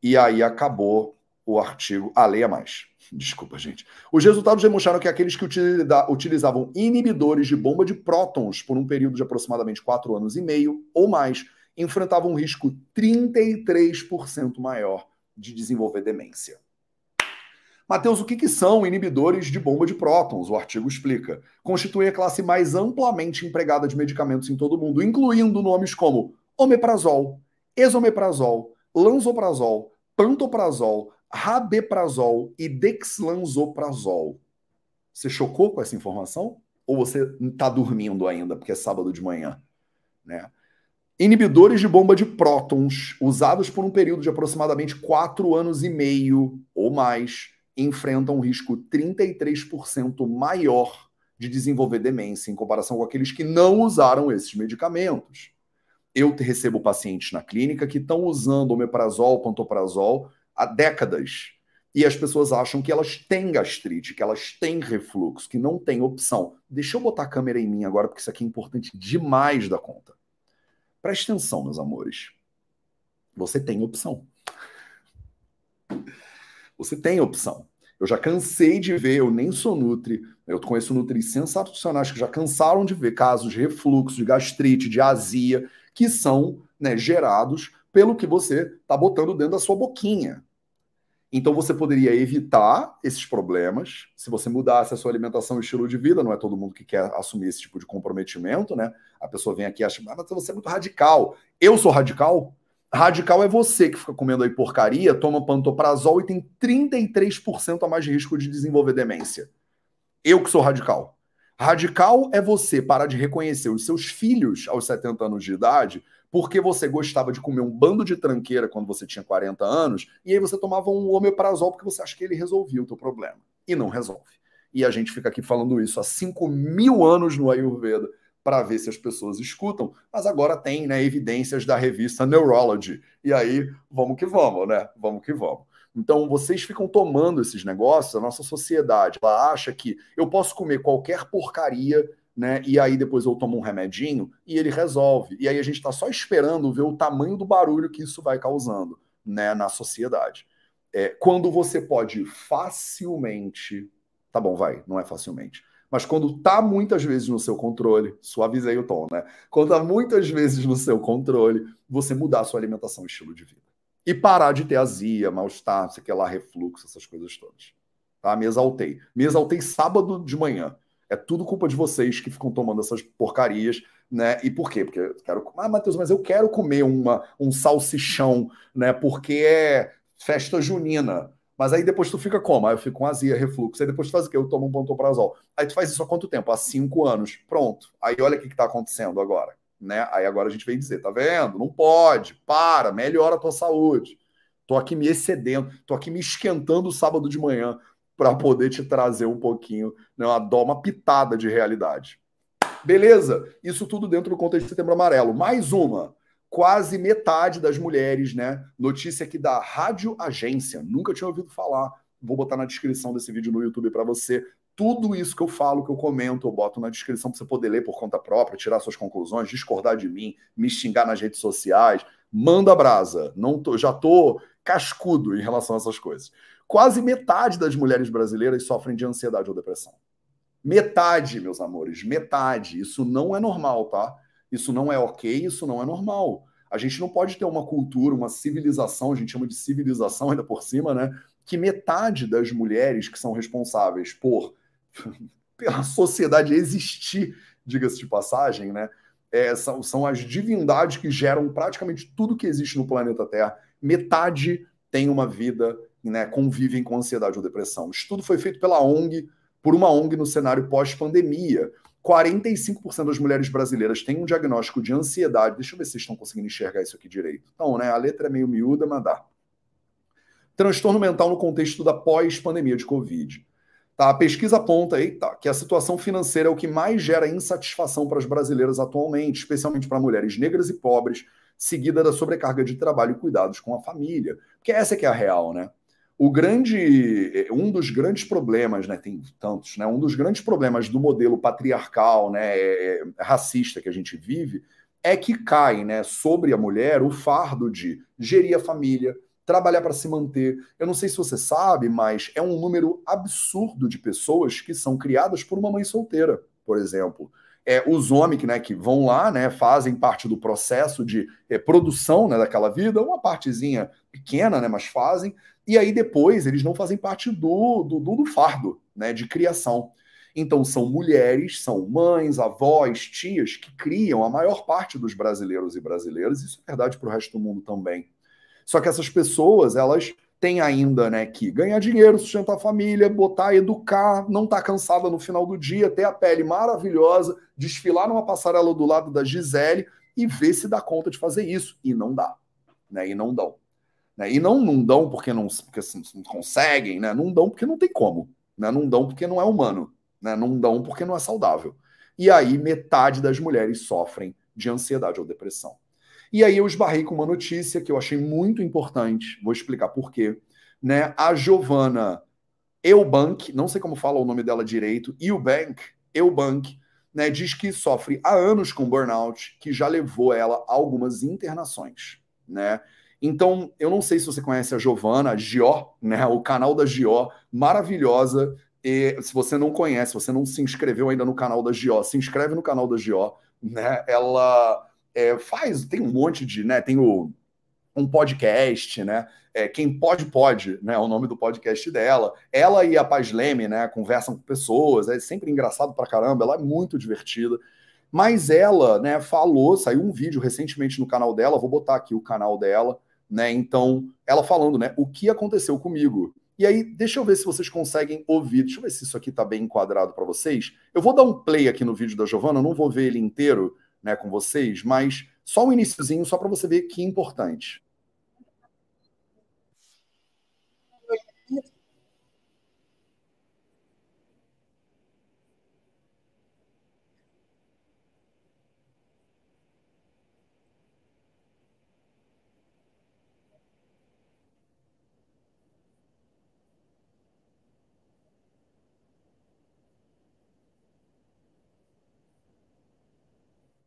E aí acabou o artigo. Ah, leia mais. Desculpa, gente. Os resultados demonstraram que aqueles que utilizavam inibidores de bomba de prótons por um período de aproximadamente 4 anos e meio ou mais enfrentavam um risco 33% maior de desenvolver demência. Mateus, o que, que, são inibidores de bomba de prótons? O artigo explica. Constituem a classe mais amplamente empregada de medicamentos em todo o mundo, incluindo nomes como omeprazol, esomeprazol, lanzoprazol, pantoprazol, rabeprazol e dexlanzoprazol. Você chocou com essa informação? Ou você está dormindo ainda, porque é sábado de manhã? Né? Inibidores de bomba de prótons, usados por um período de aproximadamente 4 anos e meio ou mais, enfrentam um risco 33% maior de desenvolver demência em comparação com aqueles que não usaram esses medicamentos. Eu recebo pacientes na clínica que estão usando omeprazol, pantoprazol há décadas. E as pessoas acham que elas têm gastrite, que elas têm refluxo, que não tem opção. Deixa eu botar a câmera em mim agora, porque isso aqui é importante demais da conta. Preste atenção, meus amores. Você tem opção. Você tem opção. Eu já cansei de ver, eu nem sou nutri, eu conheço nutri sensacionais que já cansaram de ver casos de refluxo, de gastrite, de azia, que são né, gerados pelo que você está botando dentro da sua boquinha. Então você poderia evitar esses problemas se você mudasse a sua alimentação e estilo de vida. Não é todo mundo que quer assumir esse tipo de comprometimento, né? A pessoa vem aqui e acha, ah, mas você é muito radical. Eu sou radical? Radical é você que fica comendo aí porcaria, toma pantoprazol e tem 33% a mais de risco de desenvolver demência. Eu que sou radical. Radical é você parar de reconhecer os seus filhos aos 70 anos de idade porque você gostava de comer um bando de tranqueira quando você tinha 40 anos, e aí você tomava um omeprazol porque você acha que ele resolvia o teu problema. E não resolve. E a gente fica aqui falando isso há 5 mil anos no Ayurveda para ver se as pessoas escutam, mas agora tem né, evidências da revista Neurology. E aí, vamos que vamos, né? Vamos que vamos. Então, vocês ficam tomando esses negócios, a nossa sociedade, ela acha que eu posso comer qualquer porcaria né? E aí depois eu tomo um remedinho e ele resolve. E aí a gente está só esperando ver o tamanho do barulho que isso vai causando, né, na sociedade. É, quando você pode facilmente, tá bom, vai, não é facilmente, mas quando tá muitas vezes no seu controle, suavizei o tom, né? Quando tá muitas vezes no seu controle, você mudar a sua alimentação e estilo de vida. E parar de ter azia, mal-estar, sei lá, refluxo, essas coisas todas. Tá? Me exaltei. Me exaltei sábado de manhã. É tudo culpa de vocês que ficam tomando essas porcarias, né? E por quê? Porque eu quero. Ah, Matheus, mas eu quero comer uma, um salsichão, né? Porque é festa junina. Mas aí depois tu fica como? Aí eu fico com azia, refluxo. Aí depois tu faz o quê? Eu tomo um pantoprazol. Aí tu faz isso há quanto tempo? Há cinco anos. Pronto. Aí olha o que, está acontecendo agora. Né? Aí agora a gente vem dizer, tá vendo? Não pode, para, melhora a tua saúde. Tô aqui me excedendo, tô aqui me esquentando sábado de manhã para poder te trazer um pouquinho, né, uma, uma pitada de realidade. Beleza? Isso tudo dentro do contexto de Setembro Amarelo. Mais uma. Quase metade das mulheres, né? Notícia aqui da Rádio Agência. Nunca tinha ouvido falar. Vou botar na descrição desse vídeo no YouTube para você. Tudo isso que eu falo, que eu comento, eu boto na descrição para você poder ler por conta própria, tirar suas conclusões, discordar de mim, me xingar nas redes sociais. Manda brasa. Não tô, já tô cascudo em relação a essas coisas. Quase metade das mulheres brasileiras sofrem de ansiedade ou depressão. Metade, meus amores, metade. Isso não é normal, tá? Isso não é ok, isso não é normal. A gente não pode ter uma cultura, uma civilização, a gente chama de civilização ainda por cima, né? Que metade das mulheres que são responsáveis por pela sociedade existir, diga-se de passagem, né? É, são, são as divindades que geram praticamente tudo que existe no planeta Terra. Metade tem uma vida né, convivem com ansiedade ou depressão. O estudo foi feito pela ONG, por uma ONG no cenário pós-pandemia. 45% das mulheres brasileiras têm um diagnóstico de ansiedade. Deixa eu ver se estão conseguindo enxergar isso aqui direito. Então, né, a letra é meio miúda, mas dá. Transtorno mental no contexto da pós-pandemia de Covid. Tá, a pesquisa aponta eita, que a situação financeira é o que mais gera insatisfação para as brasileiras atualmente, especialmente para mulheres negras e pobres, seguida da sobrecarga de trabalho e cuidados com a família. Porque essa que é a real, né? O grande, um dos grandes problemas, né, tem tantos, né, um dos grandes problemas do modelo patriarcal, né, é, é, racista que a gente vive, é que cai, né, sobre a mulher o fardo de gerir a família, trabalhar para se manter. Eu não sei se você sabe, mas é um número absurdo de pessoas que são criadas por uma mãe solteira, por exemplo. É, os homens né, que vão lá, né, fazem parte do processo de é, produção né, daquela vida, uma partezinha pequena, né, mas fazem, e aí depois eles não fazem parte do, do, do fardo né, de criação. Então são mulheres, são mães, avós, tias que criam a maior parte dos brasileiros e brasileiras, isso é verdade para o resto do mundo também. Só que essas pessoas, elas têm ainda né, que ganhar dinheiro, sustentar a família, botar, educar, não estar tá cansada no final do dia, ter a pele maravilhosa, desfilar numa passarela do lado da Gisele e ver se dá conta de fazer isso. E não dá. Né? E não dão. Né? E não, não dão porque não, porque assim, não conseguem, né? não dão porque não tem como. Né? Não dão porque não é humano. Né? Não dão porque não é saudável. E aí metade das mulheres sofrem de ansiedade ou depressão. E aí eu esbarrei com uma notícia que eu achei muito importante, vou explicar por quê. Né? A Giovana Eubank, não sei como fala o nome dela direito, Eubank, Eubank, né, diz que sofre há anos com burnout, que já levou ela a algumas internações, né? Então, eu não sei se você conhece a Giovana, a Gió, né, o canal da Gió, maravilhosa. E se você não conhece, você não se inscreveu ainda no canal da Gió, se inscreve no canal da Gió, né? Ela é, faz, tem um monte de, né? Tem o, um podcast, né? É, Quem Pode Pode, né? É o nome do podcast dela. Ela e a Paz Leme, né? Conversam com pessoas, é sempre engraçado pra caramba, ela é muito divertida. Mas ela, né, falou, saiu um vídeo recentemente no canal dela, vou botar aqui o canal dela, né? Então, ela falando, né, o que aconteceu comigo. E aí, deixa eu ver se vocês conseguem ouvir. Deixa eu ver se isso aqui está bem enquadrado para vocês. Eu vou dar um play aqui no vídeo da Giovana, não vou ver ele inteiro, né, com vocês, mas só um iníciozinho, só para você ver que importante.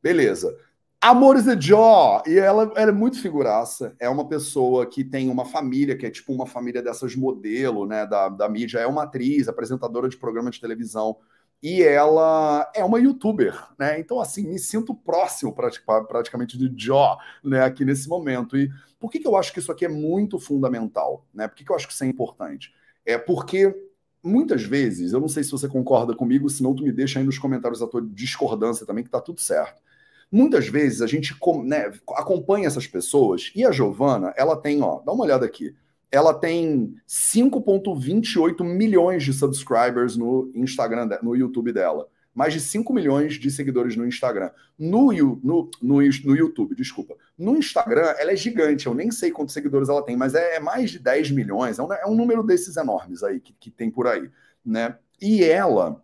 Beleza. Amores de Jó, e ela, ela, é muito figuraça, é uma pessoa que tem uma família, que é tipo uma família dessas modelo, né, da, da mídia, é uma atriz, apresentadora de programa de televisão, e ela é uma youtuber, né, então assim, me sinto próximo praticamente de Jó, né, aqui nesse momento, e por que que eu acho que isso aqui é muito fundamental, né, por que que eu acho que isso é importante? É porque muitas vezes, eu não sei se você concorda comigo, senão tu me deixa aí nos comentários a tua discordância também, que tá tudo certo Muitas vezes a gente né, acompanha essas pessoas e a Giovana, ela tem, ó, dá uma olhada aqui. Ela tem 5,28 milhões de subscribers no Instagram, no YouTube dela. Mais de 5 milhões de seguidores no Instagram. No, no, no, no YouTube, desculpa. No Instagram, ela é gigante. Eu nem sei quantos seguidores ela tem, mas é, é mais de 10 milhões. É um, é um número desses enormes aí que, que tem por aí. Né? E ela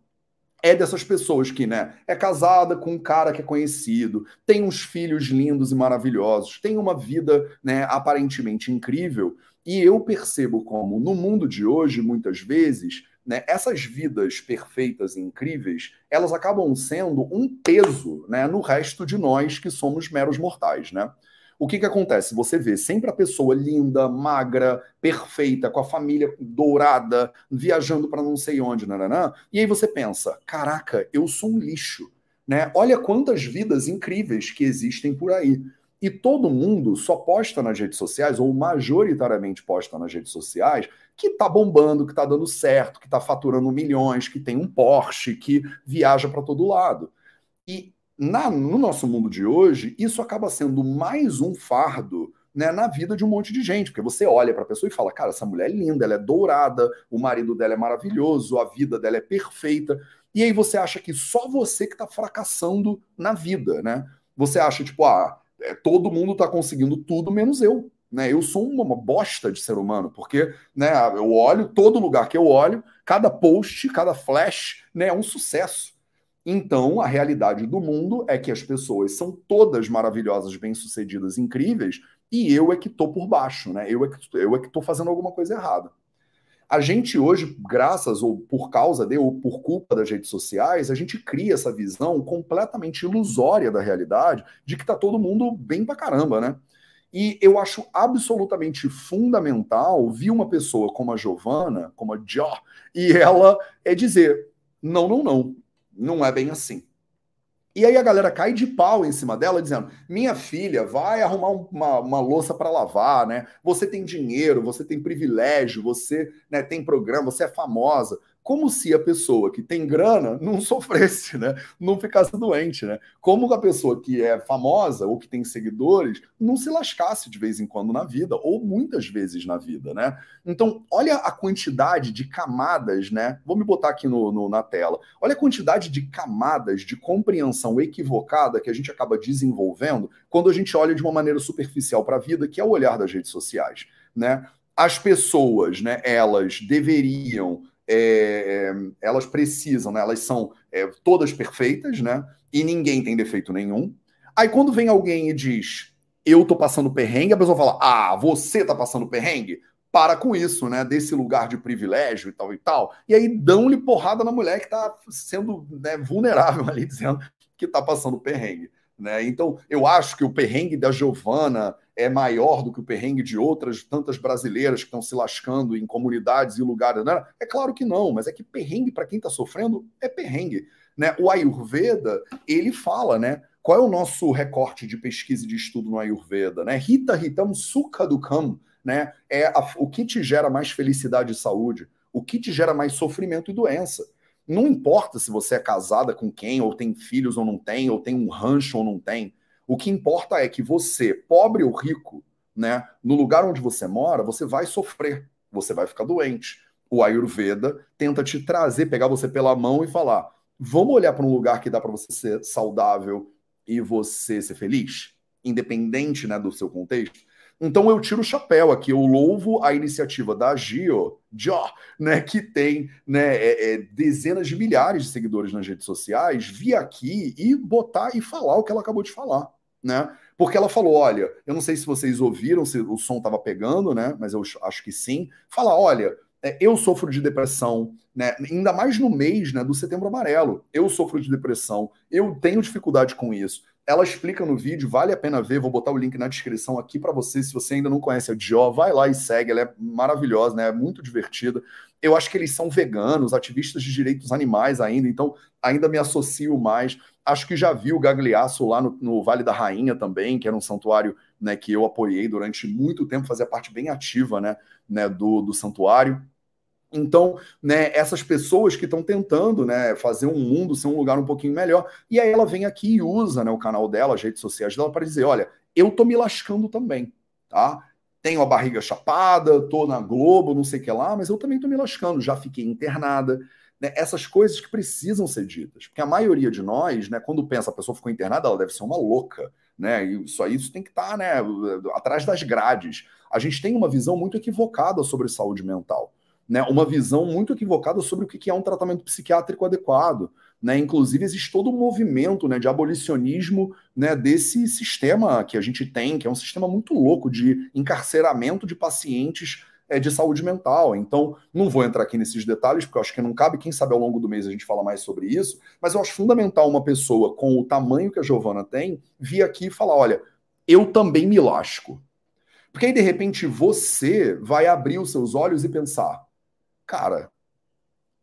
é dessas pessoas que, né, é casada com um cara que é conhecido, tem uns filhos lindos e maravilhosos, tem uma vida, né, aparentemente incrível, e eu percebo como no mundo de hoje, muitas vezes, né, essas vidas perfeitas e incríveis, elas acabam sendo um peso, né, no resto de nós que somos meros mortais, né? O que, que acontece? Você vê sempre a pessoa linda, magra, perfeita, com a família dourada, viajando para não sei onde, nananã, e aí você pensa: caraca, eu sou um lixo. Né? Olha quantas vidas incríveis que existem por aí. E todo mundo só posta nas redes sociais, ou majoritariamente posta nas redes sociais, que tá bombando, que tá dando certo, que tá faturando milhões, que tem um Porsche, que viaja para todo lado. E na, no nosso mundo de hoje, isso acaba sendo mais um fardo né, na vida de um monte de gente, porque você olha para a pessoa e fala, cara, essa mulher é linda, ela é dourada, o marido dela é maravilhoso, a vida dela é perfeita, e aí você acha que só você que está fracassando na vida, né? Você acha, tipo, ah, é, todo mundo está conseguindo tudo menos eu, né? Eu sou uma, uma, bosta de ser humano, porque né, eu olho, todo lugar que eu olho, cada post, cada flash, né, é um sucesso. Então, a realidade do mundo é que as pessoas são todas maravilhosas, bem-sucedidas, incríveis, e eu é que tô por baixo, né? Eu é que, eu é tô fazendo alguma coisa errada. A gente hoje, graças ou por causa de ou por culpa das redes sociais, a gente cria essa visão completamente ilusória da realidade de que tá todo mundo bem pra caramba, né? E eu acho absolutamente fundamental vir uma pessoa como a Giovana, como a Jo, e ela é dizer: não, não, não, não é bem assim. E aí a galera cai de pau em cima dela, dizendo: minha filha, vai arrumar uma, uma louça para lavar, né? Você tem dinheiro, você tem privilégio, você né, tem programa, você é famosa como se a pessoa que tem grana não sofresse, né? Não ficasse doente, né? Como a pessoa que é famosa ou que tem seguidores não se lascasse de vez em quando na vida, ou muitas vezes na vida, né? Então, olha a quantidade de camadas, né? Vou me botar aqui no, no na tela. Olha a quantidade de camadas de compreensão equivocada que a gente acaba desenvolvendo quando a gente olha de uma maneira superficial para a vida, que é o olhar das redes sociais, né? As pessoas, né, elas deveriam é, elas precisam, né? Elas são é, todas perfeitas, né? E ninguém tem defeito nenhum. Aí quando vem alguém e diz, eu tô passando perrengue, a pessoa fala, ah, você tá passando perrengue? Para com isso, né? Desse lugar de privilégio e tal e tal. E aí dão-lhe porrada na mulher que tá sendo né, vulnerável ali, dizendo que tá passando perrengue. Né? Então, eu acho que o perrengue da Giovana é maior do que o perrengue de outras tantas brasileiras que estão se lascando em comunidades e lugares. Né? É claro que não, mas é que perrengue para quem está sofrendo é perrengue. Né? O Ayurveda, ele fala, né? Qual é o nosso recorte de pesquisa e de estudo no Ayurveda? Né? Rita Ritam Sukha Dukam, né? É a, o que te gera mais felicidade e saúde, o que te gera mais sofrimento e doença. Não importa se você é casada com quem, ou tem filhos ou não tem, ou tem um rancho ou não tem. O que importa é que você, pobre ou rico, né, no lugar onde você mora, você vai sofrer, você vai ficar doente. O Ayurveda tenta te trazer, pegar você pela mão e falar: vamos olhar para um lugar que dá para você ser saudável e você ser feliz, independente né, do seu contexto. Então eu tiro o chapéu aqui, eu louvo a iniciativa da Gio, Gio né, que tem né, é, é, dezenas de milhares de seguidores nas redes sociais, vir aqui e botar e falar o que ela acabou de falar. Né? Porque ela falou: olha, eu não sei se vocês ouviram, se o som estava pegando, né? Mas eu acho que sim. Fala, olha, é, eu sofro de depressão, né? Ainda mais no mês né, do setembro amarelo. Eu sofro de depressão, eu tenho dificuldade com isso. Ela explica no vídeo, vale a pena ver. Vou botar o link na descrição aqui para você. Se você ainda não conhece a Dio, vai lá e segue. Ela é maravilhosa, né? É muito divertida. Eu acho que eles são veganos, ativistas de direitos animais ainda, então ainda me associo mais. Acho que já vi o Gagliasso lá no, no Vale da Rainha também, que era um santuário né, que eu apoiei durante muito tempo, fazia parte bem ativa né, né, do, do santuário. Então, né, essas pessoas que estão tentando né, fazer um mundo ser um lugar um pouquinho melhor, e aí ela vem aqui e usa né, o canal dela, as redes sociais dela, para dizer: olha, eu tô me lascando também, tá? Tenho a barriga chapada, tô na Globo, não sei o que lá, mas eu também tô me lascando, já fiquei internada. Né, essas coisas que precisam ser ditas. Porque a maioria de nós, né, quando pensa a pessoa ficou internada, ela deve ser uma louca. Né? E só isso tem que estar tá, né, atrás das grades. A gente tem uma visão muito equivocada sobre saúde mental né, uma visão muito equivocada sobre o que é um tratamento psiquiátrico adequado. Né? Inclusive, existe todo um movimento né, de abolicionismo né, desse sistema que a gente tem, que é um sistema muito louco de encarceramento de pacientes é, de saúde mental. Então, não vou entrar aqui nesses detalhes, porque eu acho que não cabe. Quem sabe ao longo do mês a gente fala mais sobre isso. Mas eu acho fundamental uma pessoa com o tamanho que a Giovana tem vir aqui e falar: olha, eu também me lasco. Porque aí, de repente, você vai abrir os seus olhos e pensar: Cara,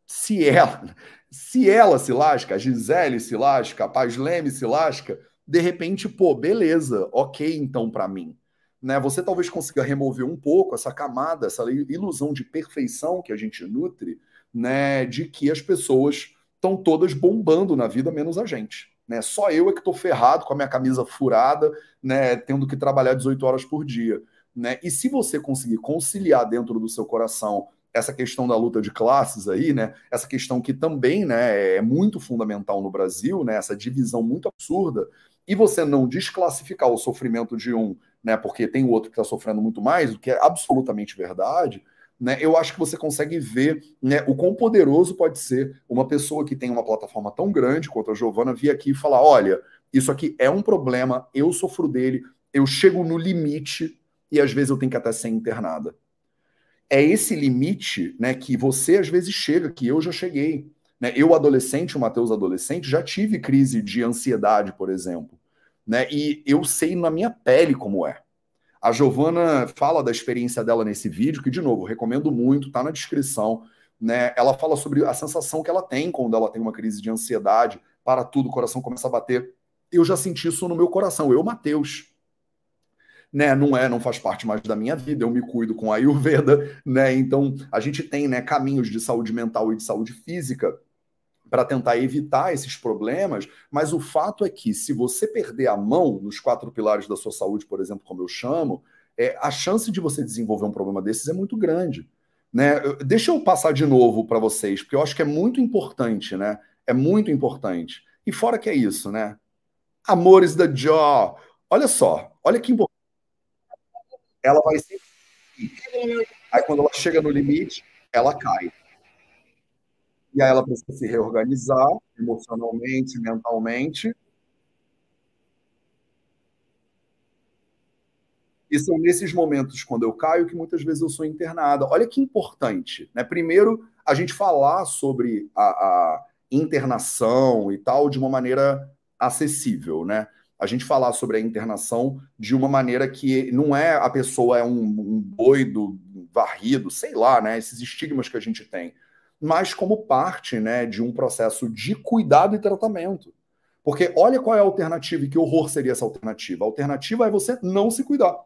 se ela, se ela se lasca, a Gisele se lasca, a Paz Leme se lasca, de repente, pô, beleza, ok então para mim. Né, você talvez consiga remover um pouco essa camada, essa ilusão de perfeição que a gente nutre, né, de que as pessoas estão todas bombando na vida, menos a gente. Né? Só eu é que estou ferrado com a minha camisa furada, né, tendo que trabalhar 18 horas por dia. Né? E se você conseguir conciliar dentro do seu coração essa questão da luta de classes aí, né? Essa questão que também, né, é muito fundamental no Brasil, né? Essa divisão muito absurda e você não desclassificar o sofrimento de um, né? Porque tem o outro que está sofrendo muito mais, o que é absolutamente verdade. Né, eu acho que você consegue ver né, o quão poderoso pode ser uma pessoa que tem uma plataforma tão grande quanto a Giovana vir aqui e falar: olha, isso aqui é um problema, eu sofro dele, eu chego no limite e às vezes eu tenho que até ser internada é esse limite né, que você às vezes chega, que eu já cheguei. Né? Eu, adolescente, o Matheus adolescente, já tive crise de ansiedade, por exemplo. Né? E eu sei na minha pele como é. A Giovana fala da experiência dela nesse vídeo, que, de novo, recomendo muito, tá na descrição. Né? Ela fala sobre a sensação que ela tem quando ela tem uma crise de ansiedade, para tudo, o coração começa a bater. Eu já senti isso no meu coração, eu, Matheus. Né, não é, não faz parte mais da minha vida, eu me cuido com a Ayurveda, né? Então, a gente tem, né, caminhos de saúde mental e de saúde física para tentar evitar esses problemas, mas o fato é que se você perder a mão nos quatro pilares da sua saúde, por exemplo, como eu chamo, é, a chance de você desenvolver um problema desses é muito grande. Né? Deixa eu passar de novo para vocês, porque eu acho que é muito importante, né? É muito importante. E fora que é isso, né? Amores da Jaw. Olha só, olha que importante. Ela vai sempre. Aí quando ela chega no limite, ela cai. E aí ela precisa se reorganizar emocionalmente, mentalmente. E são nesses momentos, quando eu caio, que muitas vezes eu sou internada. Olha que importante. Né? Primeiro, a gente falar sobre a, a internação e tal de uma maneira acessível, né? A gente falar sobre a internação de uma maneira que não é a pessoa é um, um doido, varrido, sei lá, né? Esses estigmas que a gente tem mas como parte né, de um processo de cuidado e tratamento. Porque olha qual é a alternativa e que horror seria essa alternativa. A alternativa é você não se cuidar.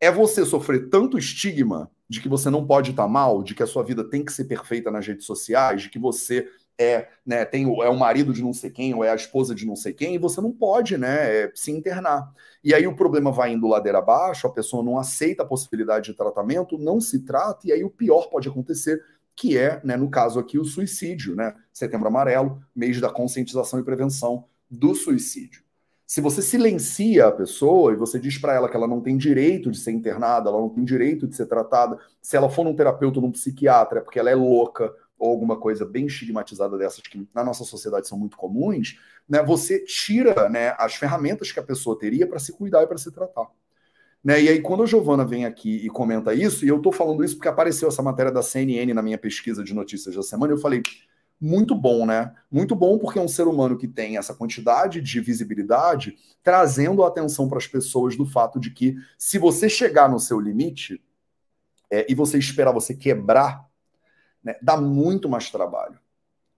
É você sofrer tanto estigma de que você não pode estar mal, de que a sua vida tem que ser perfeita nas redes sociais, de que você é, né, tem, é o marido de não sei quem, ou é a esposa de não sei quem, e você não pode né, é, se internar. E aí o problema vai indo ladeira abaixo, a pessoa não aceita a possibilidade de tratamento, não se trata, e aí o pior pode acontecer, que é, né, no caso aqui, o suicídio, né? Setembro Amarelo, mês da conscientização e prevenção do suicídio. Se você silencia a pessoa e você diz para ela que ela não tem direito de ser internada, ela não tem direito de ser tratada, se ela for num terapeuta ou num psiquiatra, é porque ela é louca ou alguma coisa bem estigmatizada dessas que na nossa sociedade são muito comuns, né, você tira né, as ferramentas que a pessoa teria para se cuidar e para se tratar. Né? E aí, quando a Giovana vem aqui e comenta isso, e eu estou falando isso porque apareceu essa matéria da CNN na minha pesquisa de notícias da semana, eu falei, muito bom, né? Muito bom porque é um ser humano que tem essa quantidade de visibilidade, trazendo a atenção para as pessoas do fato de que se você chegar no seu limite é, e você esperar você quebrar, né, dá muito mais trabalho.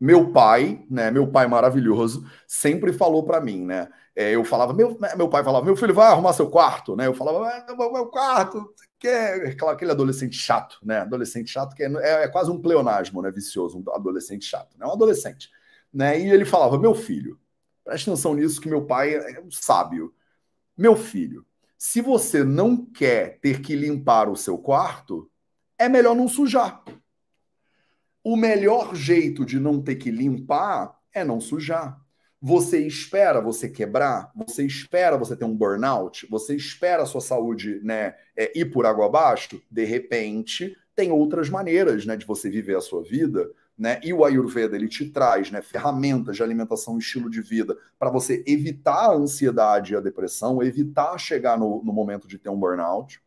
Meu pai, né, meu pai maravilhoso, sempre falou para mim, né? É, eu falava, meu, né, meu pai falava, meu filho, vai arrumar seu quarto, né? Eu falava, ah, meu, meu quarto, que é aquele adolescente chato, né? Adolescente chato que é, é, é, quase um pleonasmo, né? Vicioso, um adolescente chato, né? Um adolescente, né? E ele falava, meu filho, preste atenção nisso que meu pai é um sábio. Meu filho, se você não quer ter que limpar o seu quarto, é melhor não sujar. O melhor jeito de não ter que limpar é não sujar. Você espera você quebrar? Você espera você ter um burnout? Você espera a sua saúde né, é, ir por água abaixo? De repente, tem outras maneiras né, de você viver a sua vida. Né? E o Ayurveda ele te traz né, ferramentas de alimentação e estilo de vida para você evitar a ansiedade e a depressão, evitar chegar no, no momento de ter um burnout.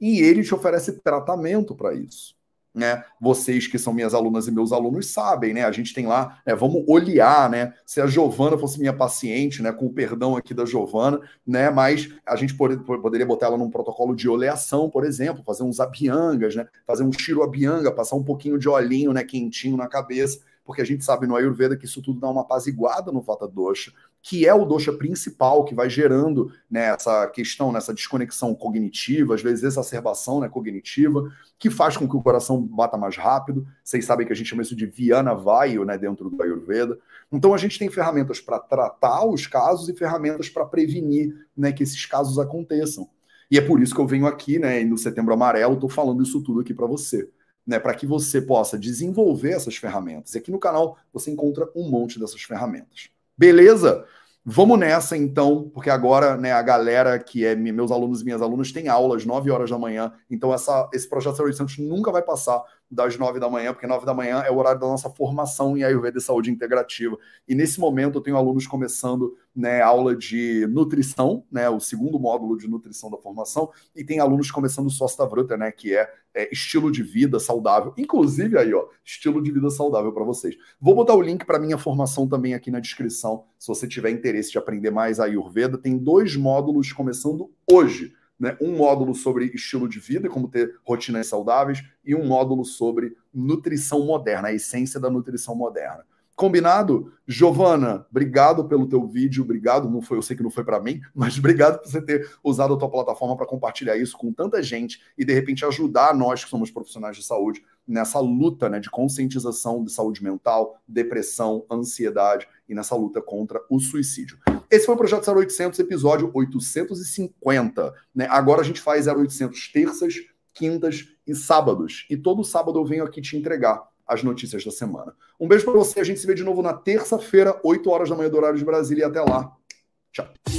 E ele te oferece tratamento para isso né? Vocês que são minhas alunas e meus alunos sabem, né? A gente tem lá, né? Vamos olhar, né? Se a Giovana fosse minha paciente, né? Com o perdão aqui da Giovana, né? Mas a gente poderia botar ela num protocolo de oleação, por exemplo, fazer uns abiangas, né? Fazer um tiro abianga, passar um pouquinho de olhinho, né? Quentinho na cabeça, porque a gente sabe no Ayurveda que isso tudo dá uma apaziguada no Vata Dosha que é o dosha principal que vai gerando né, essa questão, nessa desconexão cognitiva, às vezes exacerbação né, cognitiva, que faz com que o coração bata mais rápido. Vocês sabem que a gente chama isso de Viana Vaio né, dentro do Ayurveda. Então a gente tem ferramentas para tratar os casos e ferramentas para prevenir né, que esses casos aconteçam. E é por isso que eu venho aqui, né, no Setembro Amarelo, estou falando isso tudo aqui para você. Né, para que você possa desenvolver essas ferramentas. E aqui no canal você encontra um monte dessas ferramentas. Beleza? Vamos nessa então, porque agora né, a galera que é meus alunos e minhas alunas tem aulas 9 horas da manhã, então essa, esse projeto Saúde Santos nunca vai passar das 9 da manhã, porque 9 da manhã é o horário da nossa formação em Ayurveda e Saúde Integrativa. E nesse momento eu tenho alunos começando né, aula de nutrição, né, o segundo módulo de nutrição da formação, e tem alunos começando Sostavruta, né, que é, é estilo de vida saudável. Inclusive aí, ó, estilo de vida saudável para vocês. Vou botar o link para minha formação também aqui na descrição, se você tiver interesse de aprender mais Ayurveda. Tem dois módulos começando hoje né? Um módulo sobre estilo de vida, como ter rotinas saudáveis, e um módulo sobre nutrição moderna, a essência da nutrição moderna. Combinado? Giovana, obrigado pelo teu vídeo, obrigado, não foi, eu sei que não foi para mim, mas obrigado por você ter usado a tua plataforma para compartilhar isso com tanta gente e de repente ajudar nós que somos profissionais de saúde nessa luta, né, de conscientização de saúde mental, depressão, ansiedade e nessa luta contra o suicídio. Esse foi o projeto 0800, episódio 850, né? Agora a gente faz 0800 terças, quintas e sábados, e todo sábado eu venho aqui te entregar as notícias da semana. Um beijo para você, a gente se vê de novo na terça-feira, 8 horas da manhã do horário de Brasília e até lá. Tchau.